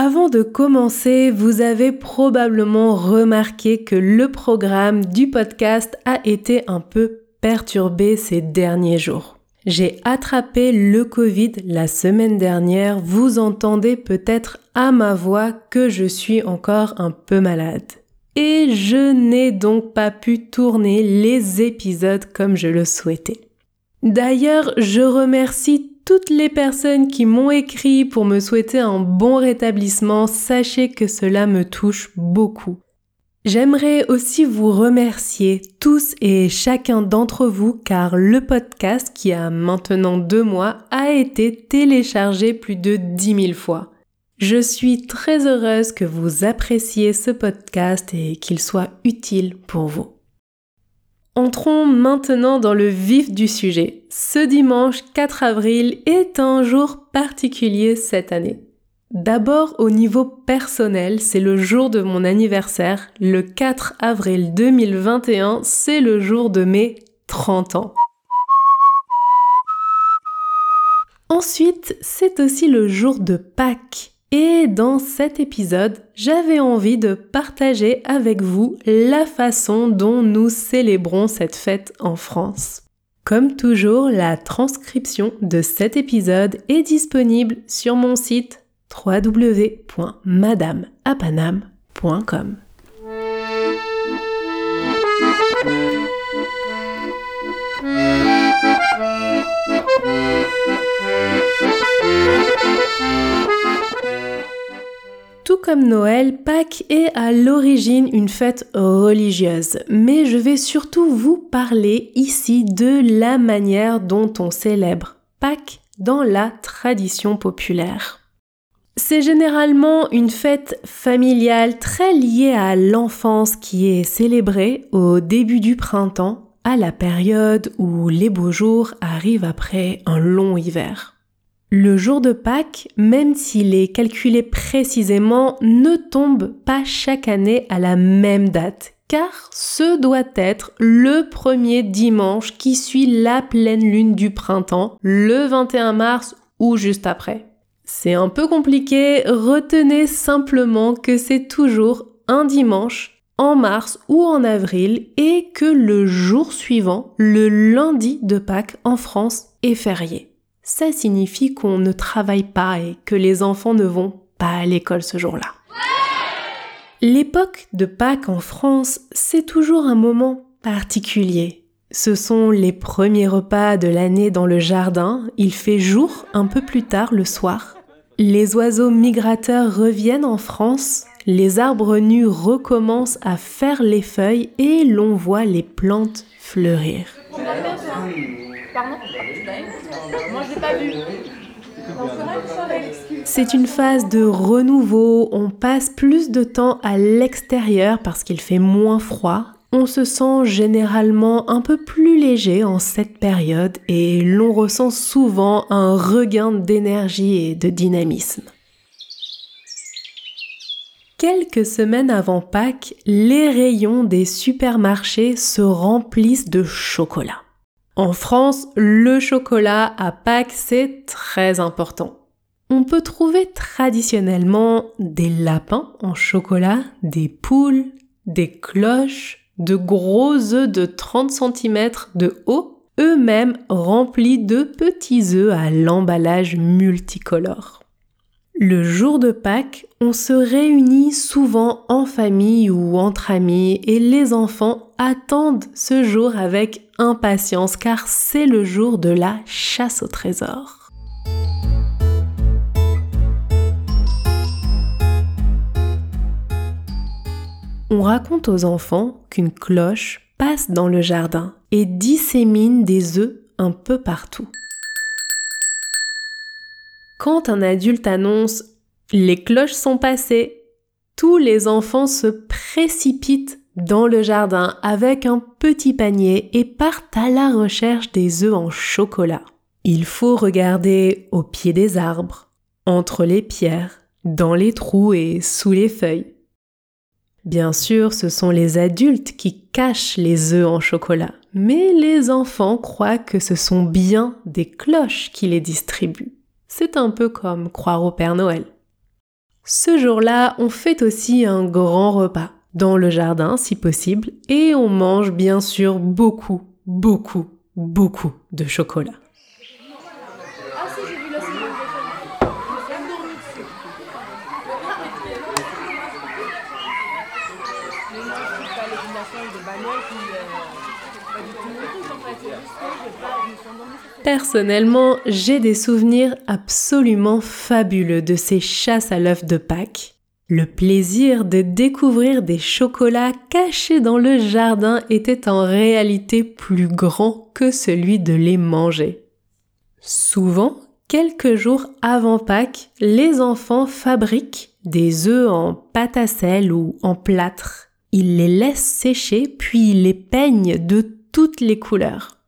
Avant de commencer, vous avez probablement remarqué que le programme du podcast a été un peu perturbé ces derniers jours. J'ai attrapé le Covid la semaine dernière, vous entendez peut-être à ma voix que je suis encore un peu malade. Et je n'ai donc pas pu tourner les épisodes comme je le souhaitais. D'ailleurs, je remercie toutes les personnes qui m'ont écrit pour me souhaiter un bon rétablissement, sachez que cela me touche beaucoup. J'aimerais aussi vous remercier tous et chacun d'entre vous car le podcast qui a maintenant deux mois a été téléchargé plus de 10 000 fois. Je suis très heureuse que vous appréciez ce podcast et qu'il soit utile pour vous. Entrons maintenant dans le vif du sujet. Ce dimanche 4 avril est un jour particulier cette année. D'abord au niveau personnel, c'est le jour de mon anniversaire. Le 4 avril 2021, c'est le jour de mes 30 ans. Ensuite, c'est aussi le jour de Pâques. Et dans cet épisode, j'avais envie de partager avec vous la façon dont nous célébrons cette fête en France. Comme toujours, la transcription de cet épisode est disponible sur mon site www.madameapanam.com. Tout comme Noël, Pâques est à l'origine une fête religieuse, mais je vais surtout vous parler ici de la manière dont on célèbre Pâques dans la tradition populaire. C'est généralement une fête familiale très liée à l'enfance qui est célébrée au début du printemps, à la période où les beaux jours arrivent après un long hiver. Le jour de Pâques, même s'il est calculé précisément, ne tombe pas chaque année à la même date, car ce doit être le premier dimanche qui suit la pleine lune du printemps, le 21 mars ou juste après. C'est un peu compliqué, retenez simplement que c'est toujours un dimanche en mars ou en avril et que le jour suivant, le lundi de Pâques en France, est férié ça signifie qu'on ne travaille pas et que les enfants ne vont pas à l'école ce jour-là. L'époque de Pâques en France, c'est toujours un moment particulier. Ce sont les premiers repas de l'année dans le jardin, il fait jour un peu plus tard le soir. Les oiseaux migrateurs reviennent en France, les arbres nus recommencent à faire les feuilles et l'on voit les plantes fleurir. C'est une phase de renouveau, on passe plus de temps à l'extérieur parce qu'il fait moins froid. On se sent généralement un peu plus léger en cette période et l'on ressent souvent un regain d'énergie et de dynamisme. Quelques semaines avant Pâques, les rayons des supermarchés se remplissent de chocolat. En France, le chocolat à Pâques, c'est très important. On peut trouver traditionnellement des lapins en chocolat, des poules, des cloches, de gros œufs de 30 cm de haut, eux-mêmes remplis de petits œufs à l'emballage multicolore. Le jour de Pâques, on se réunit souvent en famille ou entre amis et les enfants attendent ce jour avec impatience car c'est le jour de la chasse au trésor. On raconte aux enfants qu'une cloche passe dans le jardin et dissémine des œufs un peu partout. Quand un adulte annonce Les cloches sont passées, tous les enfants se précipitent dans le jardin avec un petit panier et partent à la recherche des œufs en chocolat. Il faut regarder au pied des arbres, entre les pierres, dans les trous et sous les feuilles. Bien sûr, ce sont les adultes qui cachent les œufs en chocolat, mais les enfants croient que ce sont bien des cloches qui les distribuent. C'est un peu comme croire au Père Noël. Ce jour-là, on fait aussi un grand repas dans le jardin si possible et on mange bien sûr beaucoup, beaucoup, beaucoup de chocolat. Personnellement, j'ai des souvenirs absolument fabuleux de ces chasses à l'œuf de Pâques. Le plaisir de découvrir des chocolats cachés dans le jardin était en réalité plus grand que celui de les manger. Souvent, quelques jours avant Pâques, les enfants fabriquent des œufs en pâte à sel ou en plâtre. Ils les laissent sécher puis les peignent de toutes les couleurs.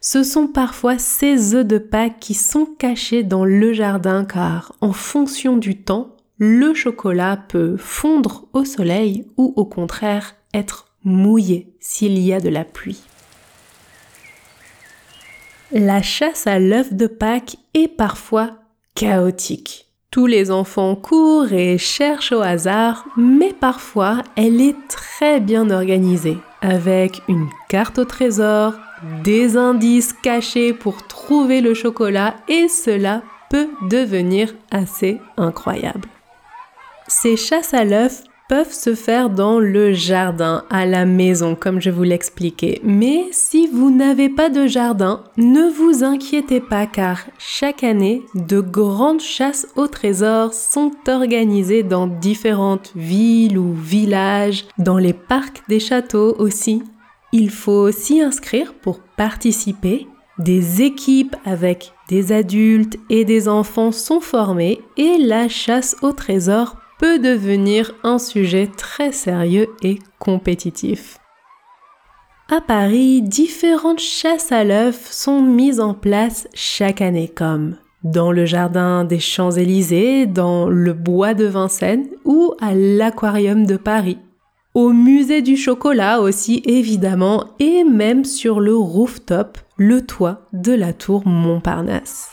Ce sont parfois ces œufs de Pâques qui sont cachés dans le jardin car, en fonction du temps, le chocolat peut fondre au soleil ou au contraire être mouillé s'il y a de la pluie. La chasse à l'œuf de Pâques est parfois chaotique. Tous les enfants courent et cherchent au hasard, mais parfois elle est très bien organisée, avec une carte au trésor, des indices cachés pour trouver le chocolat et cela peut devenir assez incroyable. Ces chasses à l'œuf peuvent se faire dans le jardin, à la maison, comme je vous l'expliquais. Mais si vous n'avez pas de jardin, ne vous inquiétez pas car chaque année, de grandes chasses au trésor sont organisées dans différentes villes ou villages, dans les parcs des châteaux aussi. Il faut s'y inscrire pour participer. Des équipes avec des adultes et des enfants sont formées et la chasse au trésor peut devenir un sujet très sérieux et compétitif. À Paris, différentes chasses à l'œuf sont mises en place chaque année comme dans le jardin des Champs-Élysées, dans le bois de Vincennes ou à l'aquarium de Paris au musée du chocolat aussi évidemment, et même sur le rooftop, le toit de la tour Montparnasse.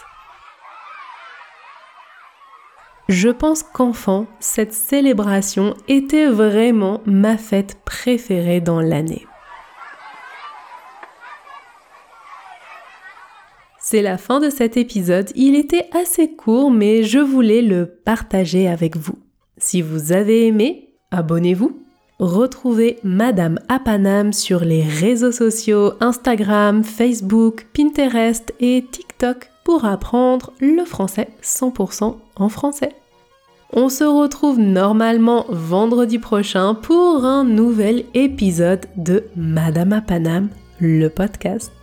Je pense qu'enfant, cette célébration était vraiment ma fête préférée dans l'année. C'est la fin de cet épisode. Il était assez court, mais je voulais le partager avec vous. Si vous avez aimé, abonnez-vous Retrouvez Madame Apanam sur les réseaux sociaux Instagram, Facebook, Pinterest et TikTok pour apprendre le français 100% en français. On se retrouve normalement vendredi prochain pour un nouvel épisode de Madame Apanam, le podcast.